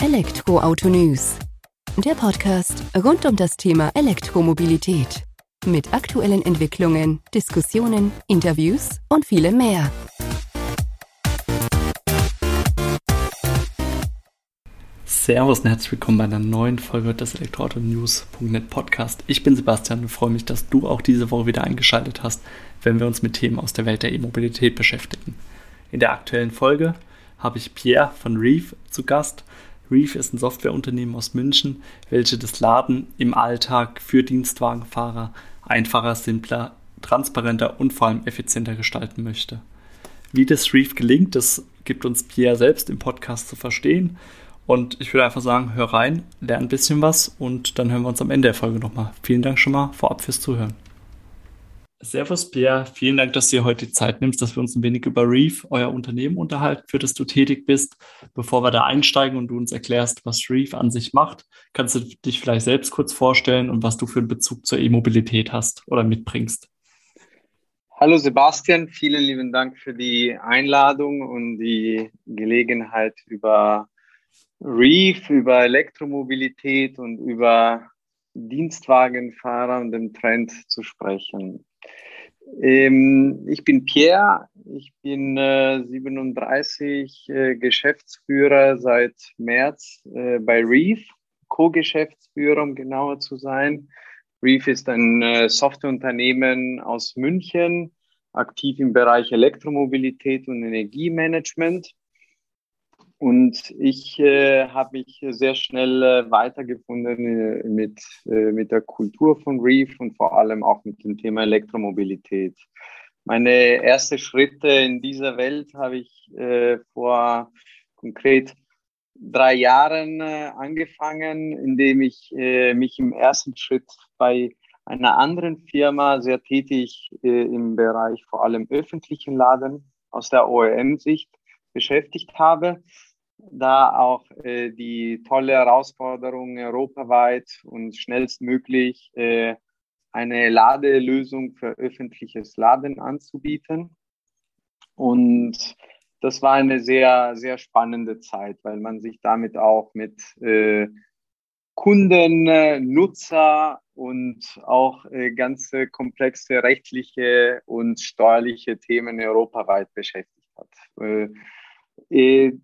Elektroauto News. Der Podcast rund um das Thema Elektromobilität. Mit aktuellen Entwicklungen, Diskussionen, Interviews und vielem mehr. Servus und herzlich willkommen bei einer neuen Folge des Elektroauto-News.net Podcast. Ich bin Sebastian und freue mich, dass du auch diese Woche wieder eingeschaltet hast, wenn wir uns mit Themen aus der Welt der E-Mobilität beschäftigen. In der aktuellen Folge habe ich Pierre von Reef zu Gast. Reef ist ein Softwareunternehmen aus München, welche das Laden im Alltag für Dienstwagenfahrer einfacher, simpler, transparenter und vor allem effizienter gestalten möchte. Wie das Reef gelingt, das gibt uns Pierre selbst im Podcast zu verstehen. Und ich würde einfach sagen, hör rein, lern ein bisschen was und dann hören wir uns am Ende der Folge nochmal. Vielen Dank schon mal vorab fürs Zuhören. Servus Pierre, vielen Dank, dass du dir heute die Zeit nimmst, dass wir uns ein wenig über Reef, euer Unternehmen unterhalten, für das du tätig bist. Bevor wir da einsteigen und du uns erklärst, was Reef an sich macht, kannst du dich vielleicht selbst kurz vorstellen und was du für einen Bezug zur E-Mobilität hast oder mitbringst. Hallo Sebastian, vielen lieben Dank für die Einladung und die Gelegenheit über Reef, über Elektromobilität und über Dienstwagenfahrer und den Trend zu sprechen. Ähm, ich bin Pierre, ich bin äh, 37 äh, Geschäftsführer seit März äh, bei Reef, Co-Geschäftsführer, um genauer zu sein. Reef ist ein äh, Softwareunternehmen aus München, aktiv im Bereich Elektromobilität und Energiemanagement. Und ich äh, habe mich sehr schnell äh, weitergefunden äh, mit, äh, mit der Kultur von Reef und vor allem auch mit dem Thema Elektromobilität. Meine ersten Schritte in dieser Welt habe ich äh, vor konkret drei Jahren äh, angefangen, indem ich mich im ersten Schritt bei einer anderen Firma sehr tätig im Bereich vor allem öffentlichen Laden aus der OEM-Sicht beschäftigt habe da auch äh, die tolle Herausforderung europaweit und schnellstmöglich äh, eine Ladelösung für öffentliches Laden anzubieten. Und das war eine sehr, sehr spannende Zeit, weil man sich damit auch mit äh, Kunden, äh, Nutzer und auch äh, ganze komplexe rechtliche und steuerliche Themen europaweit beschäftigt hat. Äh, äh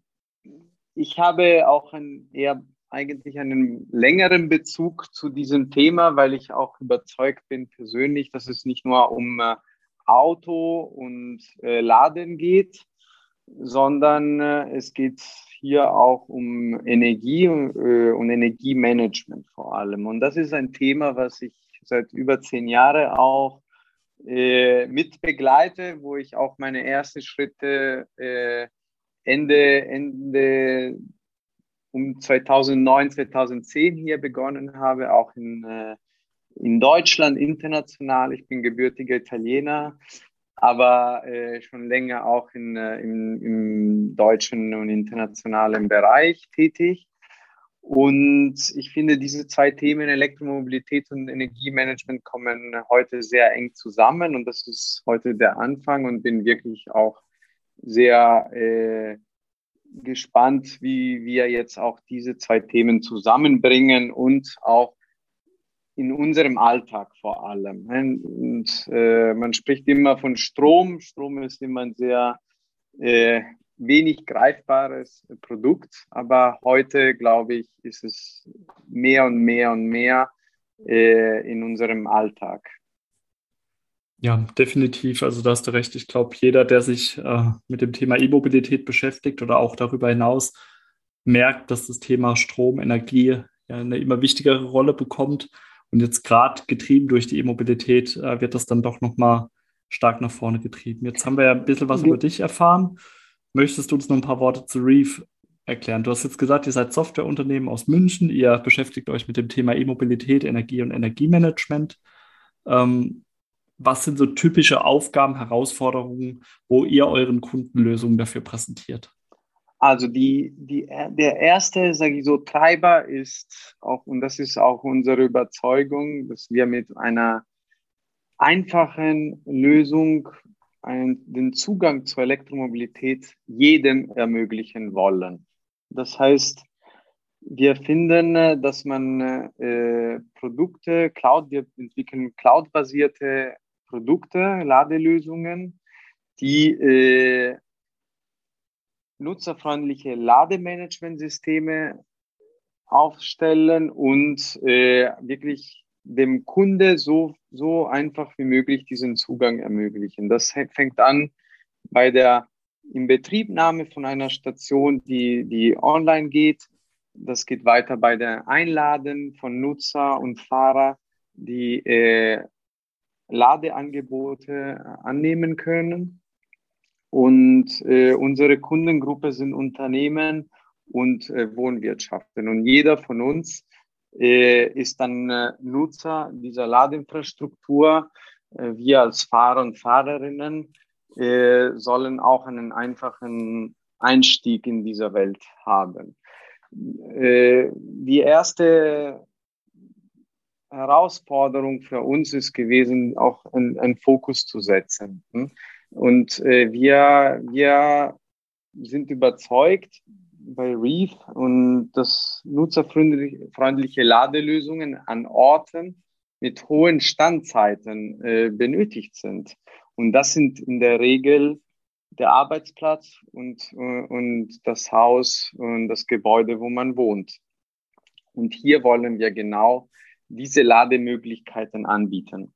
ich habe auch ein, eher eigentlich einen längeren Bezug zu diesem Thema, weil ich auch überzeugt bin persönlich, dass es nicht nur um äh, Auto und äh, Laden geht, sondern äh, es geht hier auch um Energie äh, und Energiemanagement vor allem. Und das ist ein Thema, was ich seit über zehn Jahren auch äh, mit begleite, wo ich auch meine ersten Schritte Ende, Ende um 2009, 2010 hier begonnen habe, auch in, äh, in Deutschland international. Ich bin gebürtiger Italiener, aber äh, schon länger auch in, äh, im, im deutschen und internationalen Bereich tätig. Und ich finde, diese zwei Themen, Elektromobilität und Energiemanagement, kommen heute sehr eng zusammen. Und das ist heute der Anfang und bin wirklich auch sehr äh, gespannt, wie wir jetzt auch diese zwei Themen zusammenbringen und auch in unserem Alltag vor allem. Und äh, man spricht immer von Strom. Strom ist immer ein sehr äh, wenig greifbares Produkt, aber heute, glaube ich, ist es mehr und mehr und mehr äh, in unserem Alltag. Ja, definitiv. Also da hast du recht. Ich glaube, jeder, der sich äh, mit dem Thema E-Mobilität beschäftigt oder auch darüber hinaus, merkt, dass das Thema Strom, Energie ja eine immer wichtigere Rolle bekommt. Und jetzt gerade getrieben durch die E-Mobilität äh, wird das dann doch nochmal stark nach vorne getrieben. Jetzt haben wir ja ein bisschen was ja. über dich erfahren. Möchtest du uns noch ein paar Worte zu Reef erklären? Du hast jetzt gesagt, ihr seid Softwareunternehmen aus München. Ihr beschäftigt euch mit dem Thema E-Mobilität, Energie und Energiemanagement. Ähm, was sind so typische Aufgaben, Herausforderungen, wo ihr euren Kunden Lösungen dafür präsentiert? Also die, die, der erste, sage ich so, Treiber ist auch, und das ist auch unsere Überzeugung, dass wir mit einer einfachen Lösung einen, den Zugang zur Elektromobilität jedem ermöglichen wollen. Das heißt, wir finden, äh, dass man äh, Produkte, Cloud, wir entwickeln cloud-basierte Produkte, Ladelösungen, die äh, nutzerfreundliche Lademanagementsysteme aufstellen und äh, wirklich dem Kunde so, so einfach wie möglich diesen Zugang ermöglichen. Das fängt an bei der Inbetriebnahme von einer Station, die, die online geht. Das geht weiter bei der Einladen von Nutzer und Fahrer, die äh, Ladeangebote annehmen können. Und äh, unsere Kundengruppe sind Unternehmen und äh, Wohnwirtschaften. Und jeder von uns äh, ist dann äh, Nutzer dieser Ladeinfrastruktur. Äh, wir als Fahrer und Fahrerinnen äh, sollen auch einen einfachen Einstieg in dieser Welt haben. Äh, die erste Herausforderung für uns ist gewesen, auch einen Fokus zu setzen. Hm? Und äh, wir, wir sind überzeugt bei Reef und dass nutzerfreundliche Ladelösungen an Orten mit hohen Standzeiten äh, benötigt sind. Und das sind in der Regel der Arbeitsplatz und, und das Haus und das Gebäude, wo man wohnt. Und hier wollen wir genau diese Lademöglichkeiten anbieten.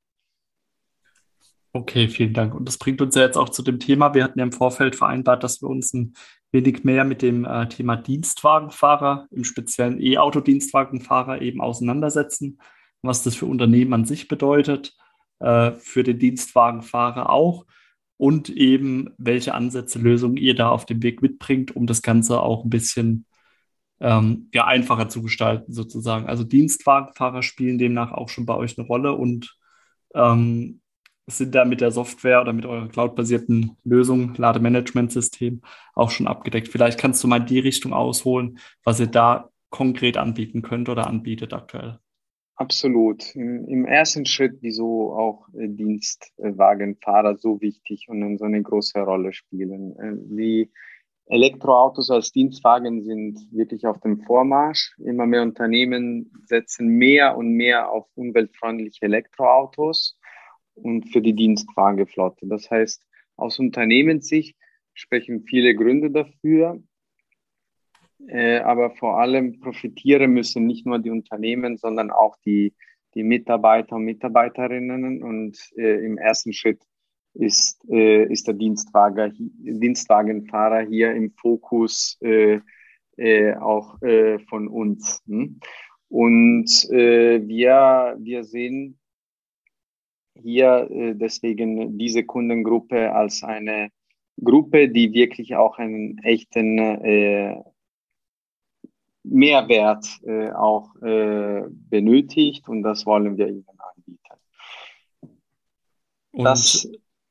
Okay, vielen Dank. Und das bringt uns ja jetzt auch zu dem Thema. Wir hatten ja im Vorfeld vereinbart, dass wir uns ein wenig mehr mit dem äh, Thema Dienstwagenfahrer, im speziellen E-Auto-Dienstwagenfahrer eben auseinandersetzen, was das für Unternehmen an sich bedeutet, äh, für den Dienstwagenfahrer auch und eben welche Ansätze, Lösungen ihr da auf dem Weg mitbringt, um das Ganze auch ein bisschen ähm, ja, einfacher zu gestalten, sozusagen. Also Dienstwagenfahrer spielen demnach auch schon bei euch eine Rolle und ähm, sind da mit der Software oder mit eurer cloud-basierten Lösung, Lademanagementsystem, auch schon abgedeckt. Vielleicht kannst du mal die Richtung ausholen, was ihr da konkret anbieten könnt oder anbietet aktuell. Absolut. Im, Im, ersten Schritt, wieso auch äh, Dienstwagenfahrer so wichtig und so eine große Rolle spielen. Äh, wie Elektroautos als Dienstwagen sind wirklich auf dem Vormarsch. Immer mehr Unternehmen setzen mehr und mehr auf umweltfreundliche Elektroautos und für die Dienstwagenflotte. Das heißt, aus Unternehmenssicht sprechen viele Gründe dafür. Äh, aber vor allem profitieren müssen nicht nur die Unternehmen, sondern auch die, die Mitarbeiter und Mitarbeiterinnen. Und äh, im ersten Schritt ist, äh, ist der Dienstwagen, Dienstwagenfahrer hier im Fokus äh, äh, auch äh, von uns. Hm? Und äh, wir, wir sehen hier äh, deswegen diese Kundengruppe als eine Gruppe, die wirklich auch einen echten Mehrwert auch benötigt und das wollen wir ihnen anbieten. Und das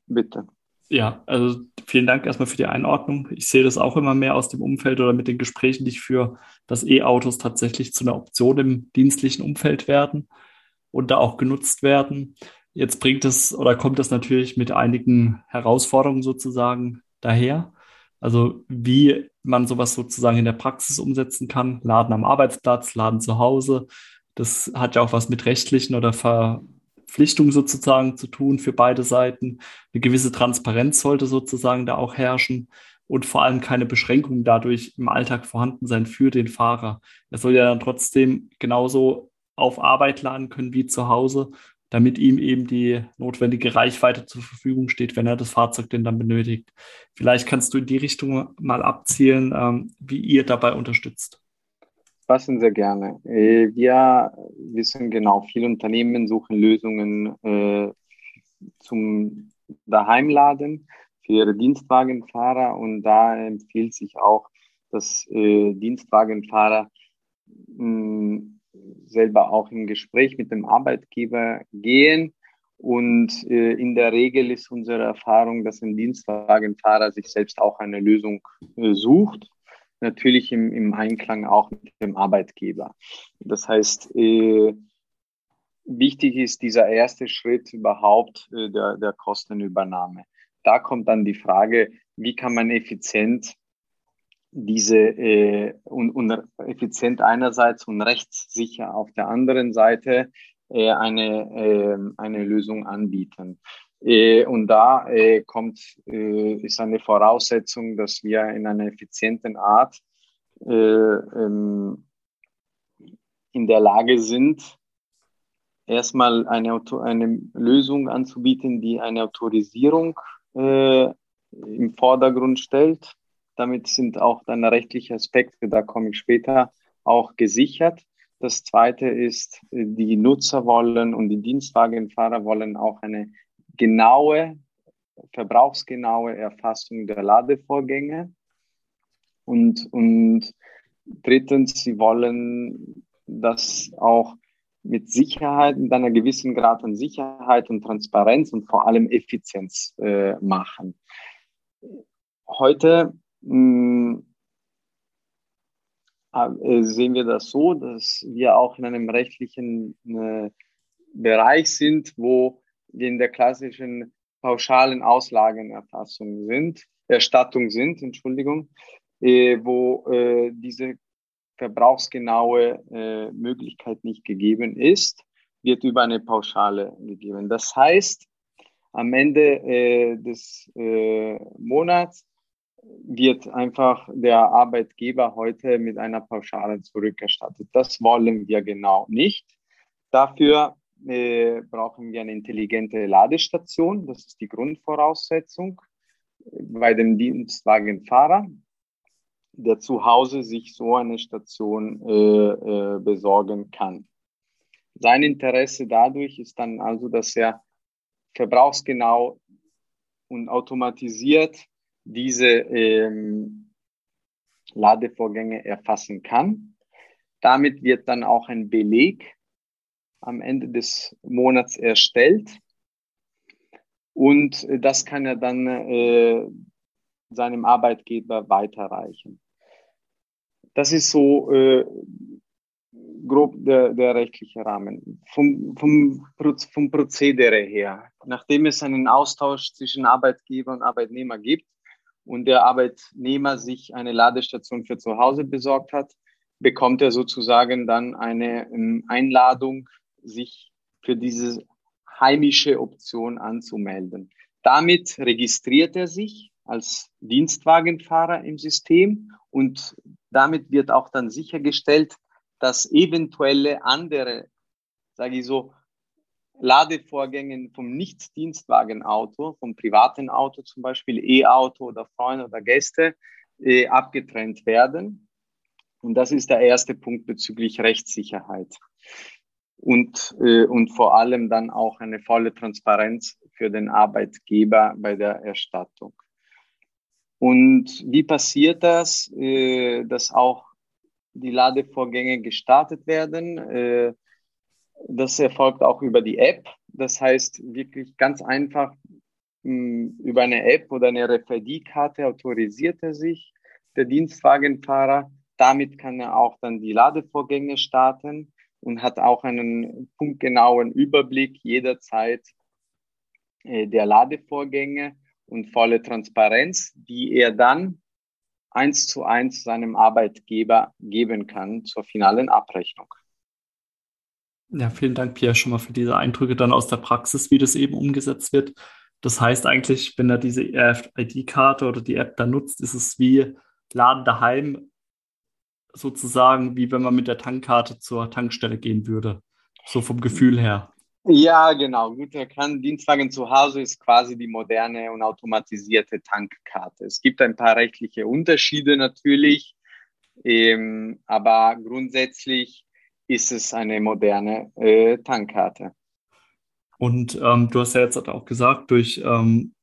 bitte. Ja, also vielen Dank erstmal für die Einordnung. Ich sehe das auch immer mehr aus dem Umfeld oder mit den Gesprächen, die ich führe, dass E-Autos tatsächlich zu einer Option im dienstlichen Umfeld werden und da auch genutzt werden. Jetzt bringt es oder kommt es natürlich mit einigen Herausforderungen sozusagen daher. Also wie man sowas sozusagen in der Praxis umsetzen kann. Laden am Arbeitsplatz, Laden zu Hause. Das hat ja auch was mit rechtlichen oder Verpflichtungen sozusagen zu tun für beide Seiten. Eine gewisse Transparenz sollte sozusagen da auch herrschen und vor allem keine Beschränkungen dadurch im Alltag vorhanden sein für den Fahrer. Er soll ja dann trotzdem genauso auf Arbeit laden können wie zu Hause damit ihm eben die notwendige Reichweite zur Verfügung steht, wenn er das Fahrzeug denn dann benötigt. Vielleicht kannst du in die Richtung mal abzielen, ähm, wie ihr dabei unterstützt. Passen sehr gerne. Äh, wir wissen genau, viele Unternehmen suchen Lösungen äh, zum Daheimladen für ihre Dienstwagenfahrer und da empfiehlt sich auch, dass äh, Dienstwagenfahrer mh, selber auch im Gespräch mit dem Arbeitgeber gehen. Und äh, in der Regel ist unsere Erfahrung, dass ein Dienstwagenfahrer sich selbst auch eine Lösung äh, sucht. Natürlich im, im Einklang auch mit dem Arbeitgeber. Das heißt, äh, wichtig ist dieser erste Schritt überhaupt äh, der, der Kostenübernahme. Da kommt dann die Frage, wie kann man effizient diese äh, und, und effizient einerseits und rechtssicher auf der anderen Seite äh, eine, äh, eine Lösung anbieten. Äh, und da äh, kommt, äh, ist eine Voraussetzung, dass wir in einer effizienten Art äh, ähm, in der Lage sind, erstmal eine, eine Lösung anzubieten, die eine Autorisierung im Vordergrund stellt. Damit sind auch dann rechtliche Aspekte, da komme ich später, auch gesichert. Das zweite ist, die Nutzer wollen und die Dienstwagenfahrer wollen auch eine genaue, verbrauchsgenaue Erfassung der Ladevorgänge. Und, und drittens, sie wollen das auch mit Sicherheit, mit einer gewissen Grad an Sicherheit und Transparenz und vor allem Effizienz äh, machen. Heute mh, hm, äh, sehen wir das so, dass wir auch in einem rechtlichen äh, Bereich sind, wo in der klassischen pauschalen Auslagenerfassung sind, Erstattung sind, Entschuldigung, äh, wo äh, diese verbrauchsgenaue äh, Möglichkeit nicht gegeben ist, wird über eine Pauschale gegeben. Das heißt, am Ende äh, des äh, Monats wird einfach der Arbeitgeber heute mit einer Pauschale zurückerstattet. Das wollen wir genau nicht. Dafür äh, brauchen wir eine intelligente Ladestation. Das ist die Grundvoraussetzung bei dem Dienstwagenfahrer, der zu Hause sich so eine Station äh, äh, besorgen kann. Sein Interesse dadurch ist dann also, dass er verbrauchsgenau und automatisiert diese ähm, Ladevorgänge erfassen kann. Damit wird dann auch ein Beleg am Ende des Monats erstellt. Und das kann er dann äh, seinem Arbeitgeber weiterreichen. Das ist so äh, grob der, der rechtliche Rahmen. Vom, vom, vom Prozedere her, nachdem es einen Austausch zwischen Arbeitgeber und Arbeitnehmer gibt und der Arbeitnehmer sich eine Ladestation für zu Hause besorgt hat, bekommt er sozusagen dann eine um, Einladung sich für diese heimische Option anzumelden. Damit registriert er sich als Dienstwagenfahrer im System und damit wird auch dann sichergestellt, dass eventuelle andere, sage ich so, Ladevorgänge vom Nicht-Dienstwagenauto, vom privaten Auto zum Beispiel, E-Auto oder Freunde oder Gäste, äh, abgetrennt werden. Und das ist der erste Punkt bezüglich Rechtssicherheit und, äh, und vor allem dann auch eine volle Transparenz für den Arbeitgeber bei der Erstattung. Und wie passiert das, äh, dass auch die Ladevorgänge gestartet werden? Äh, das erfolgt auch über die App. Das heißt, wirklich ganz einfach mh, hm, über eine App oder eine RFID-Karte autorisiert er sich, der Dienstwagenfahrer. Damit kann er auch dann die Ladevorgänge starten und hat auch einen punktgenauen Überblick jederzeit äh, der Ladevorgänge und volle Transparenz, die er dann eins zu eins seinem Arbeitgeber geben kann zur finalen Abrechnung. Ja, vielen Dank, Pierre, schon mal für diese Eindrücke dann aus der Praxis, wie das eben umgesetzt wird. Das heißt eigentlich, wenn er diese RFID-Karte oder die App dann nutzt, ist es wie Laden daheim sozusagen, wie wenn man mit der Tankkarte zur Tankstelle gehen würde. So vom Gefühl her. Ja, genau. Gut erkannt. Dienstwagen zu Hause ist quasi die moderne und automatisierte Tankkarte. Es gibt ein paar rechtliche Unterschiede natürlich, ähm, aber grundsätzlich ist es eine moderne äh, Tankkarte. Und ähm, du hast ja jetzt auch gesagt, durch ähm,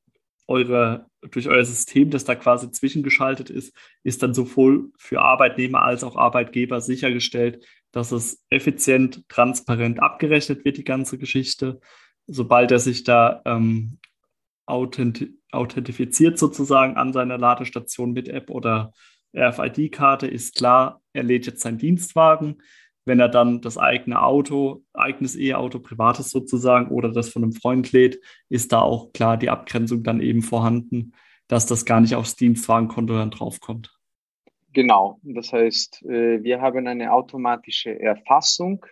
eure, durch euer System, das da quasi zwischengeschaltet ist, ist dann sowohl für Arbeitnehmer als auch Arbeitgeber sichergestellt, dass es effizient, transparent abgerechnet wird, die ganze Geschichte. Sobald er sich da ähm, authent authentifiziert sozusagen an seiner Ladestation mit App oder RFID-Karte, ist klar, er lädt jetzt seinen Dienstwagen. Wenn er dann das eigene Auto, eigenes E-Auto, privates sozusagen oder das von einem Freund lädt, ist da auch klar die Abgrenzung dann eben vorhanden, dass das gar nicht aufs Dienstwagenkonto dann draufkommt. Genau, das heißt, äh, wir haben eine automatische Erfassung,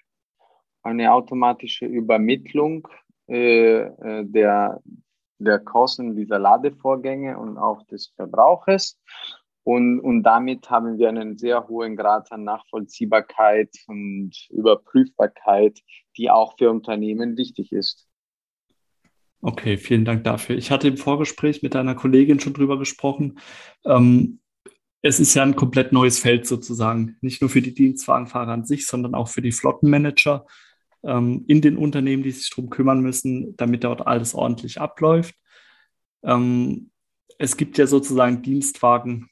eine automatische Übermittlung äh, äh, der, der Kosten dieser Ladevorgänge und auch des Verbrauches. Und, und damit haben wir einen sehr hohen Grad an Nachvollziehbarkeit und Überprüfbarkeit, die auch für Unternehmen wichtig ist. Okay, vielen Dank dafür. Ich hatte im Vorgespräch mit deiner Kollegin schon drüber gesprochen. Ähm, es ist ja ein komplett neues Feld sozusagen, nicht nur für die Dienstwagenfahrer an sich, sondern auch für die Flottenmanager ähm, in den Unternehmen, die sich darum kümmern müssen, damit dort alles ordentlich abläuft. Ähm, es gibt ja sozusagen Dienstwagen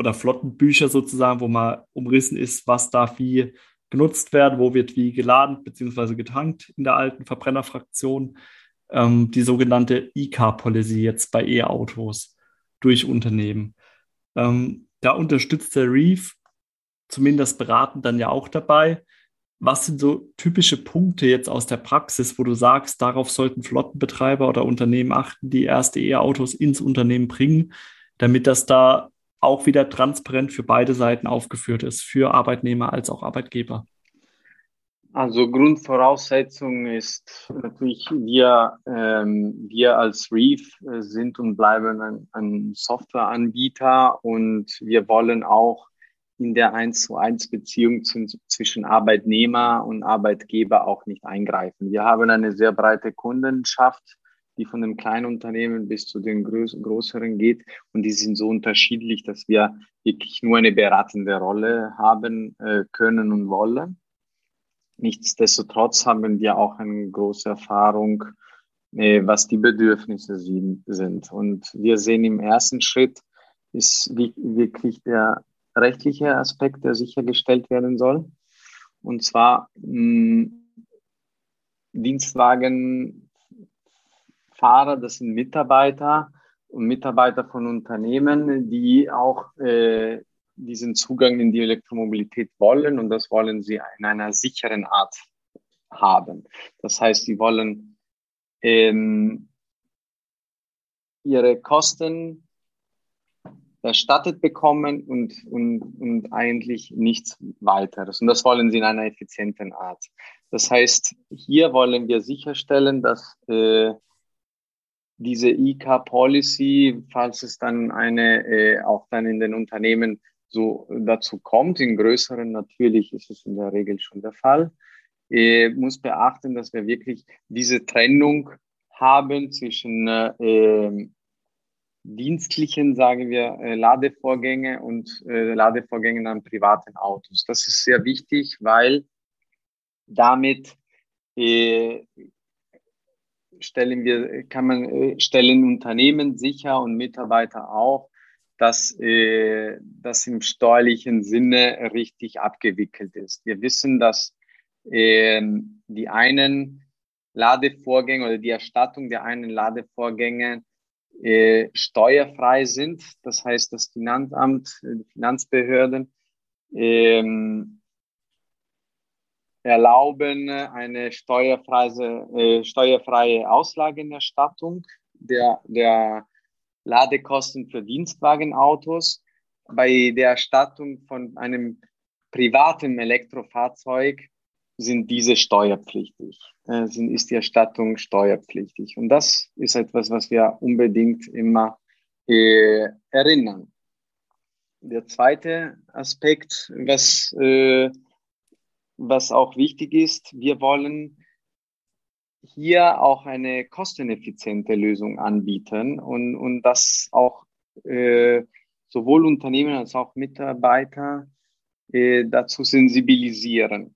oder Flottenbücher sozusagen, wo mal umrissen ist, was darf wie genutzt werden, wo wird wie geladen bzw. getankt in der alten Verbrennerfraktion. Ähm, die sogenannte E-Car-Policy jetzt bei E-Autos durch Unternehmen. Ähm, da unterstützt der Reef zumindest beratend dann ja auch dabei. Was sind so typische Punkte jetzt aus der Praxis, wo du sagst, darauf sollten Flottenbetreiber oder Unternehmen achten, die erste E-Autos ins Unternehmen bringen, damit das da auch wieder transparent für beide Seiten aufgeführt ist, für Arbeitnehmer als auch Arbeitgeber? Also Grundvoraussetzung ist natürlich, wir, ähm, wir als Reef äh, sind und bleiben ein, ein Softwareanbieter und wir wollen auch in der 1 zu 1 Beziehung zu, zwischen Arbeitnehmer und Arbeitgeber auch nicht eingreifen. Wir haben eine sehr breite Kundenschaft, die von dem kleinen Unternehmen bis zu den größeren geht und die sind so unterschiedlich, dass wir wirklich nur eine beratende Rolle haben äh, können und wollen. Nichtsdestotrotz haben wir auch eine große Erfahrung, äh, was die Bedürfnisse sind. Und wir sehen im ersten Schritt ist wirklich der rechtliche Aspekt, der sichergestellt werden soll. Und zwar mh, Dienstwagenfahrer, das sind Mitarbeiter und Mitarbeiter von Unternehmen, die auch äh, diesen Zugang in die Elektromobilität wollen und das wollen sie in einer sicheren Art haben. Das heißt, sie wollen ähm, ihre Kosten erstattet bekommen und, und, und eigentlich nichts weiteres. Und das wollen sie in einer effizienten Art. Das heißt, hier wollen wir sicherstellen, dass äh, diese IK-Policy, falls es dann eine äh, auch dann in den Unternehmen so dazu kommt. In größeren natürlich ist es in der Regel schon der Fall. Äh, muss beachten, dass wir wirklich diese Trennung haben zwischen äh, dienstlichen, sagen wir, äh, Ladevorgänge und äh, Ladevorgängen an privaten Autos. Das ist sehr wichtig, weil damit äh, stellen wir, kann man, äh, stellen Unternehmen sicher und Mitarbeiter auch, dass äh, das im steuerlichen Sinne richtig abgewickelt ist. Wir wissen, dass äh, die einen Ladevorgänge oder die Erstattung der einen Ladevorgänge äh, steuerfrei sind. Das heißt, das Finanzamt, die Finanzbehörden ähm, erlauben eine steuerfreie, äh, steuerfreie Auslagenerstattung der, der Ladekosten für Dienstwagenautos. Bei der Erstattung von einem privaten Elektrofahrzeug sind diese steuerpflichtig, äh, sind, ist die Erstattung steuerpflichtig. Und das ist etwas, was wir unbedingt immer äh, erinnern. Der zweite Aspekt, was, äh, was auch wichtig ist, wir wollen hier auch eine kosteneffiziente Lösung anbieten und, und das auch äh, sowohl Unternehmen als auch Mitarbeiter äh, dazu sensibilisieren.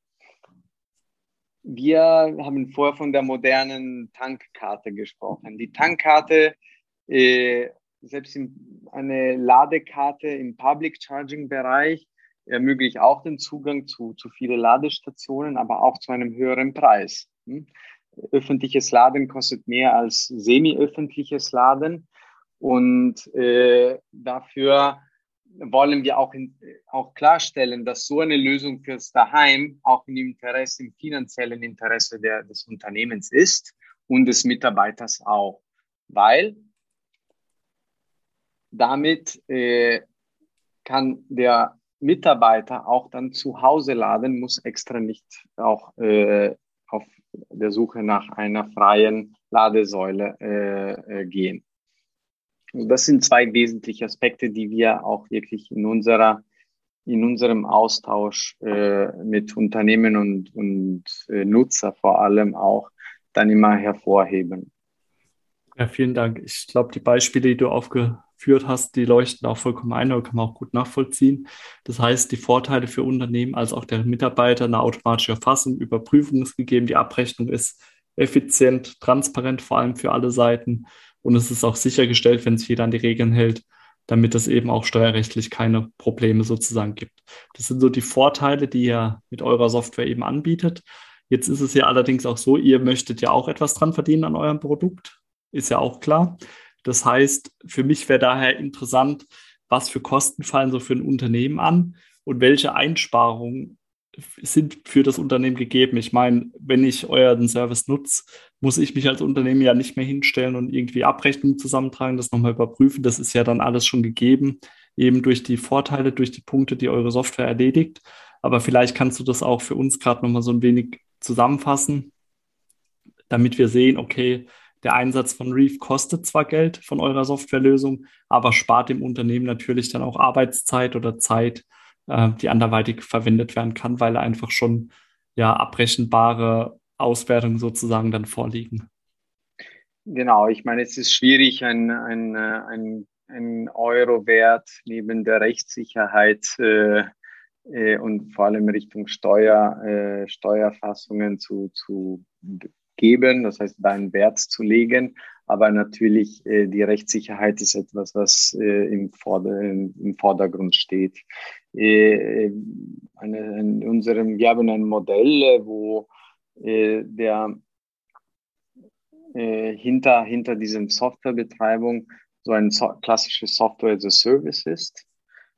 Wir haben vorher von der modernen Tankkarte gesprochen. Die Tankkarte, äh, selbst in, eine Ladekarte im Public Charging Bereich, ermöglicht auch den Zugang zu, zu vielen Ladestationen, aber auch zu einem höheren Preis. Hm? öffentliches Laden kostet mehr als semi-öffentliches Laden. Und äh, dafür wollen wir auch, in, auch klarstellen, dass so eine Lösung fürs Daheim auch im Interesse, im finanziellen Interesse der, des Unternehmens ist und des Mitarbeiters auch. Weil damit äh, kann der Mitarbeiter auch dann zu Hause laden, muss extra nicht auch äh, auf der Suche nach einer freien Ladesäule äh, äh, gehen. Also das sind zwei wesentliche Aspekte, die wir auch wirklich in unserer in unserem Austausch äh, mit Unternehmen und, und äh, Nutzer vor allem auch dann immer hervorheben. Ja, vielen Dank. Ich glaube, die Beispiele, die du aufgeführt hast, die leuchten auch vollkommen ein oder kann man auch gut nachvollziehen. Das heißt, die Vorteile für Unternehmen als auch der Mitarbeiter, eine automatische Erfassung, Überprüfung ist gegeben, die Abrechnung ist effizient, transparent, vor allem für alle Seiten. Und es ist auch sichergestellt, wenn sich jeder an die Regeln hält, damit es eben auch steuerrechtlich keine Probleme sozusagen gibt. Das sind so die Vorteile, die ihr mit eurer Software eben anbietet. Jetzt ist es ja allerdings auch so, ihr möchtet ja auch etwas dran verdienen an eurem Produkt, ist ja auch klar. Das heißt, für mich wäre daher interessant, was für Kosten fallen so für ein Unternehmen an und welche Einsparungen sind für das Unternehmen gegeben. Ich meine, wenn ich euren Service nutze, muss ich mich als Unternehmen ja nicht mehr hinstellen und irgendwie Abrechnungen zusammentragen, das nochmal überprüfen. Das ist ja dann alles schon gegeben, eben durch die Vorteile, durch die Punkte, die eure Software erledigt. Aber vielleicht kannst du das auch für uns gerade nochmal so ein wenig zusammenfassen, damit wir sehen, okay, der Einsatz von Reef kostet zwar Geld von eurer Softwarelösung, aber spart dem Unternehmen natürlich dann auch Arbeitszeit oder Zeit, äh, die anderweitig verwendet werden kann, weil einfach schon ja abrechenbare Auswertungen sozusagen dann vorliegen. Genau, ich meine, es ist schwierig, ein, ein, ein, ein Euro-Wert neben der Rechtssicherheit äh, äh, und vor allem Richtung Steuer, äh, Steuerfassungen zu, zu geben, das heißt, da einen Wert zu legen. Aber natürlich, äh, die Rechtssicherheit ist etwas, was äh, im, Vorder-, im Vordergrund steht. Äh, eine, in unserem, wir haben ein Modell, äh, wo äh, der äh, hinter, hinter diesem Softwarebetreibung so ein so klassisches Software as a Service ist.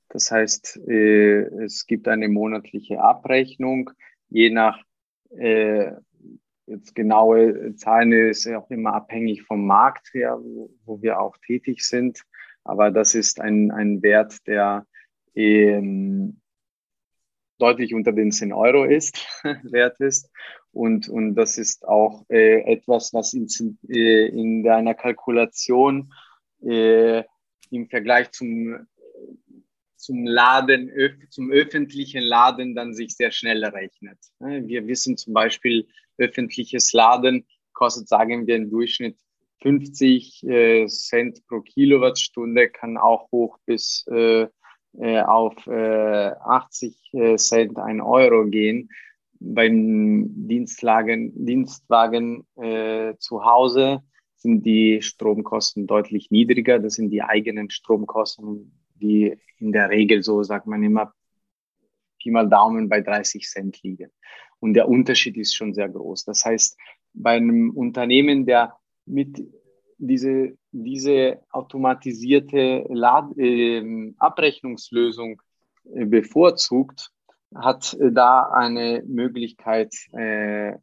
Das heißt, äh, es gibt eine monatliche Abrechnung, je nach äh, jetzt genaue Zahlen ist ja auch immer abhängig vom Markt her, wo, wo wir auch tätig sind. Aber das ist ein, ein Wert, der ähm, deutlich unter den 10 Euro ist, wert ist. Und, und das ist auch äh, etwas, was in, äh, in deiner Kalkulation äh, im Vergleich zum, zum Laden, zum öffentlichen Laden dann sich sehr schnell rechnet. Wir wissen zum Beispiel, öffentliches Laden kostet, sagen wir, im Durchschnitt 50 äh, Cent pro Kilowattstunde, kann auch hoch bis äh, äh, auf äh, 80 äh, Cent, ein Euro gehen. Beim Dienstwagen, Dienstwagen äh, zu Hause sind die Stromkosten deutlich niedriger. Das sind die eigenen Stromkosten, die in der Regel so, sagt man immer, Pi mal Daumen bei 30 Cent liegen. Und der Unterschied ist schon sehr groß. Das heißt, bei einem Unternehmen, der mit diese, diese automatisierte Lad äh, Abrechnungslösung äh, bevorzugt, hat äh, da eine Möglichkeit äh,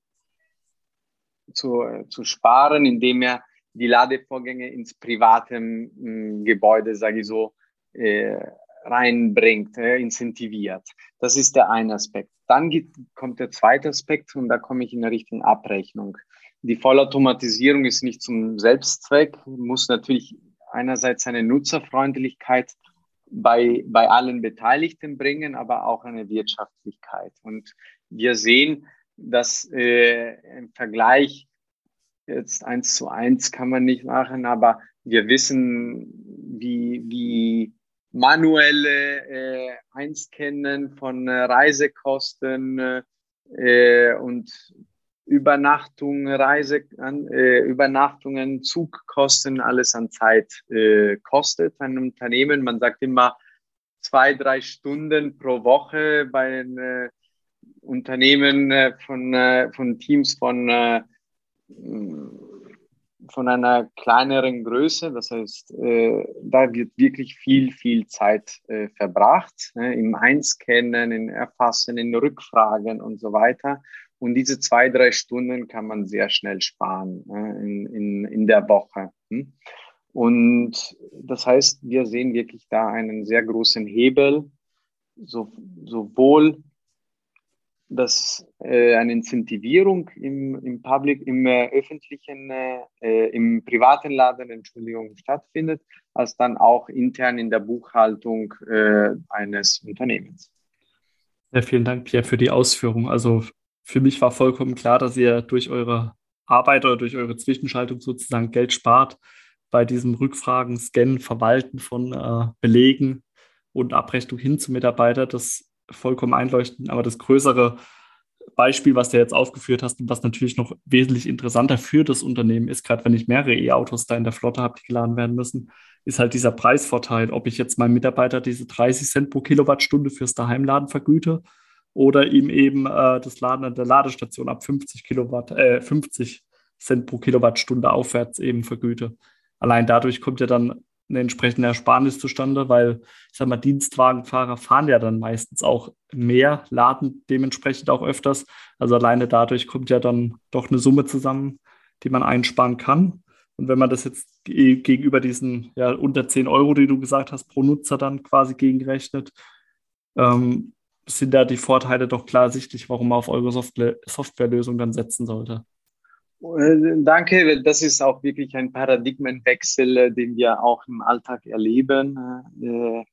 zu, zu sparen, indem er die Ladevorgänge ins private äh, Gebäude, sage ich so, äh, reinbringt, äh, incentiviert. Das ist der eine Aspekt. Dann gibt, kommt der zweite Aspekt und da komme ich in Richtung Abrechnung. Die Vollautomatisierung ist nicht zum Selbstzweck, muss natürlich einerseits eine Nutzerfreundlichkeit bei, bei allen Beteiligten bringen, aber auch eine Wirtschaftlichkeit. Und wir sehen, dass äh, im Vergleich jetzt eins zu eins kann man nicht machen, aber wir wissen, wie, wie manuelle äh, Einscannen von äh, Reisekosten äh, und Übernachtung, Reise, äh, Übernachtungen, Zugkosten, alles an Zeit äh, kostet ein Unternehmen. Man sagt immer zwei, drei Stunden pro Woche bei den äh, Unternehmen äh, von, von Teams von äh, von einer kleineren Größe. Das heißt, äh, da wird wirklich viel, viel Zeit äh, verbracht ne, im Einscannen, in Erfassen, in Rückfragen und so weiter. Und diese zwei, drei Stunden kann man sehr schnell sparen äh, in, in, in der Woche. Hm? Und das heißt, wir sehen wirklich da einen sehr großen Hebel so, sowohl dass äh, eine Incentivierung im, im Public, im äh, öffentlichen, äh, im privaten Laden, Entschuldigung, stattfindet, als dann auch intern in der Buchhaltung äh, eines Unternehmens. Ja, vielen Dank, Pierre, für die Ausführung. Also für mich war vollkommen klar, dass ihr durch eure Arbeit oder durch eure Zwischenschaltung sozusagen Geld spart bei diesem Rückfragen, Scannen, Verwalten von äh, Belegen und Abrechnung hin zum Mitarbeiter. Das vollkommen einleuchten. Aber das größere Beispiel, was du jetzt aufgeführt hast und was natürlich noch wesentlich interessanter für das Unternehmen ist, gerade wenn ich mehrere E-Autos da in der Flotte habe, die geladen werden müssen, ist halt dieser Preisvorteil, ob ich jetzt meinem Mitarbeiter diese 30 Cent pro Kilowattstunde fürs Daheimladen vergüte oder ihm eben äh, das Laden an der Ladestation ab 50 Kilowatt, äh, 50 Cent pro Kilowattstunde aufwärts eben vergüte. Allein dadurch kommt ja dann eine entsprechende Ersparnis zustande, weil ich sag mal, Dienstwagenfahrer fahren ja dann meistens auch mehr, laden dementsprechend auch öfters. Also alleine dadurch kommt ja dann doch eine Summe zusammen, die man einsparen kann. Und wenn man das jetzt gegenüber diesen ja, unter 10 Euro, die du gesagt hast, pro Nutzer dann quasi gegenrechnet, ähm, sind da die Vorteile doch klar sichtlich, warum man auf eure Softwarelösung dann setzen sollte. Äh, danke, das ist auch wirklich ein Paradigmenwechsel, äh, den wir auch im Alltag erleben. Äh,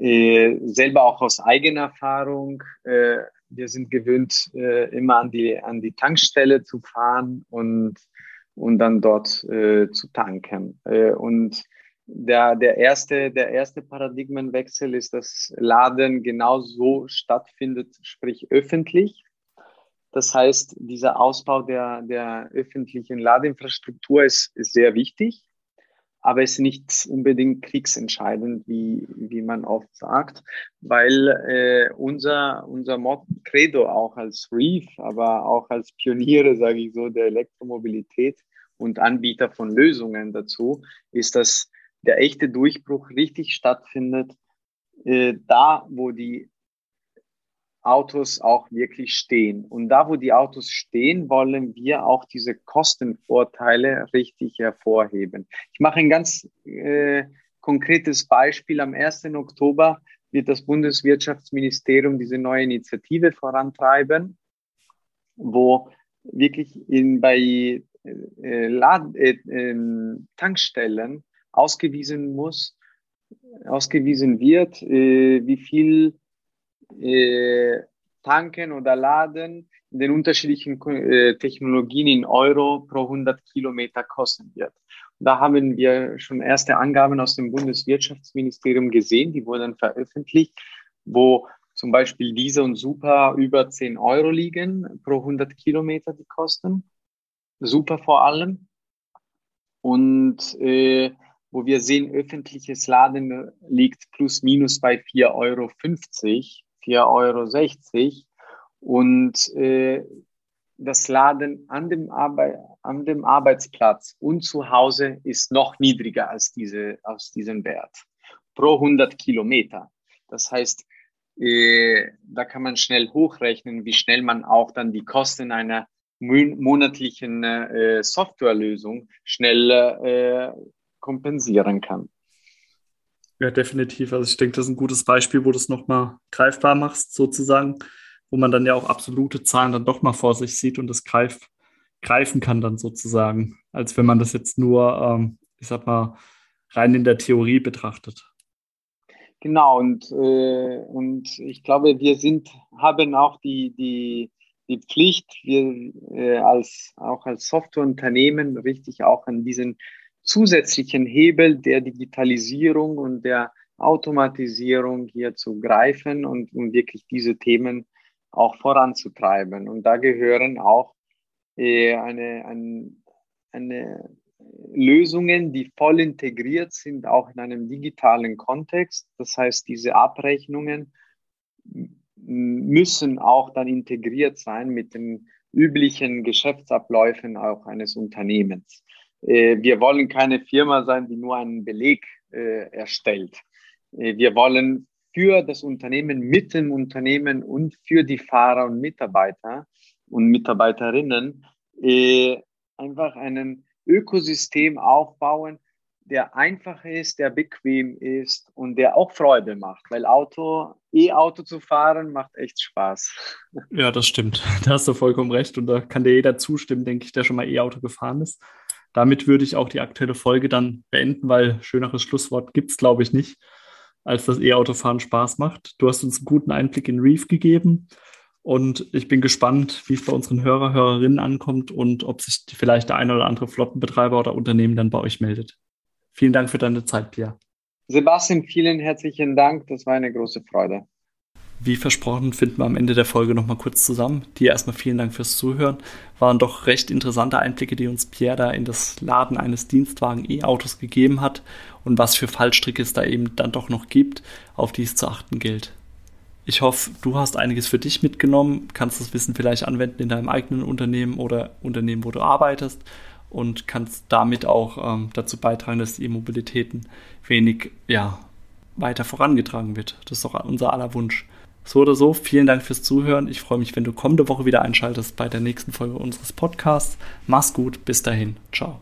äh, selber auch aus eigener Erfahrung. Äh, wir sind gewöhnt, äh, immer an die, an die Tankstelle zu fahren und, und dann dort zu tanken. und der, der, erste, der erste Paradigmenwechsel ist, dass Laden genauso stattfindet, sprich öffentlich das heißt, dieser Ausbau der, der öffentlichen Ladeinfrastruktur ist, ist sehr wichtig, aber ist nicht unbedingt kriegsentscheidend, wie, wie man oft sagt, weil äh, unser, unser Credo auch als Reef, aber auch als Pioniere, sage ich so, der Elektromobilität und Anbieter von Lösungen dazu, ist, dass der echte Durchbruch richtig stattfindet, äh, da, wo die Autos auch wirklich stehen. Und da, wo die Autos stehen, wollen wir auch diese Kostenvorteile richtig hervorheben. Ich mache ein ganz äh, konkretes Beispiel. Am 1. Oktober wird das Bundeswirtschaftsministerium diese neue Initiative vorantreiben, wo wirklich in, bei äh, Lad äh, ähm, Tankstellen ausgewiesen muss, ausgewiesen wird, äh, wie viel äh, tanken oder laden in den unterschiedlichen äh, Technologien in Euro pro 100 Kilometer kosten wird. Da haben wir schon erste Angaben aus dem Bundeswirtschaftsministerium gesehen, die wurden veröffentlicht, wo zum Beispiel diese und Super über 10 Euro liegen pro 100 Kilometer die Kosten. Super vor allem. Und äh, wo wir sehen, öffentliches Laden liegt plus minus bei 4,50 Euro 4,60 Euro. Und äh, das Laden an dem, an dem Arbeitsplatz und zu Hause ist noch niedriger als, diese, als diesen Wert pro 100 Kilometer. Das heißt, äh, da kann man schnell hochrechnen, wie schnell man auch dann die Kosten einer monatlichen äh, Softwarelösung schnell äh, kompensieren kann. Ja, definitiv. Also ich denke, das ist ein gutes Beispiel, wo du es nochmal greifbar machst, sozusagen, wo man dann ja auch absolute Zahlen dann doch mal vor sich sieht und das greif, greifen kann dann sozusagen, als wenn man das jetzt nur, ähm, ich sag mal, rein in der Theorie betrachtet. Genau, und, äh, und ich glaube, wir sind, haben auch die, die, die Pflicht, wir äh, als, auch als Softwareunternehmen richtig auch an diesen zusätzlichen Hebel der Digitalisierung und der Automatisierung hier zu greifen und um wirklich diese Themen auch voranzutreiben. Und da gehören auch äh, eine, ein, eine Lösungen, die voll integriert sind, auch in einem digitalen Kontext. Das heißt, diese Abrechnungen müssen auch dann integriert sein mit den üblichen Geschäftsabläufen auch eines Unternehmens. Äh, wir wollen keine Firma sein, die nur einen Beleg äh, erstellt. Äh, wir wollen für das Unternehmen, mit dem Unternehmen und für die Fahrer und Mitarbeiter und Mitarbeiterinnen einfach ein Ökosystem aufbauen, der einfach ist, der bequem ist und der auch Freude macht, weil Auto, E-Auto zu fahren macht echt Spaß. Ja, das stimmt. Da hast du vollkommen recht und da kann dir jeder zustimmen, denke ich, der schon mal E-Auto gefahren ist. Damit würde ich auch die aktuelle Folge dann beenden, weil schöneres Schlusswort gibt es, glaube ich, nicht, als das E-Autofahren Spaß macht. Du hast uns einen guten Einblick in Reef gegeben und ich bin gespannt, wie es bei unseren Hörer, Hörerinnen ankommt und ob sich vielleicht der eine oder andere Flottenbetreiber oder Unternehmen dann bei euch meldet. Vielen Dank für deine Zeit, Pia. Sebastian, vielen herzlichen Dank. Das war eine große Freude. Wie versprochen, finden wir am Ende der Folge nochmal kurz zusammen. Dir erstmal vielen Dank fürs Zuhören. Waren doch recht interessante Einblicke, die uns Pierre da in das Laden eines Dienstwagen-E-Autos gegeben hat und was für Fallstricke es da eben dann doch noch gibt, auf die es zu achten gilt. Ich hoffe, du hast einiges für dich mitgenommen, kannst das Wissen vielleicht anwenden in deinem eigenen Unternehmen oder Unternehmen, wo du arbeitest und kannst damit auch ähm, dazu beitragen, dass die E-Mobilitäten wenig ja, weiter vorangetragen wird. Das ist doch unser aller Wunsch. So oder so, vielen Dank fürs Zuhören. Ich freue mich, wenn du kommende Woche wieder einschaltest bei der nächsten Folge unseres Podcasts. Mach's gut, bis dahin. Ciao.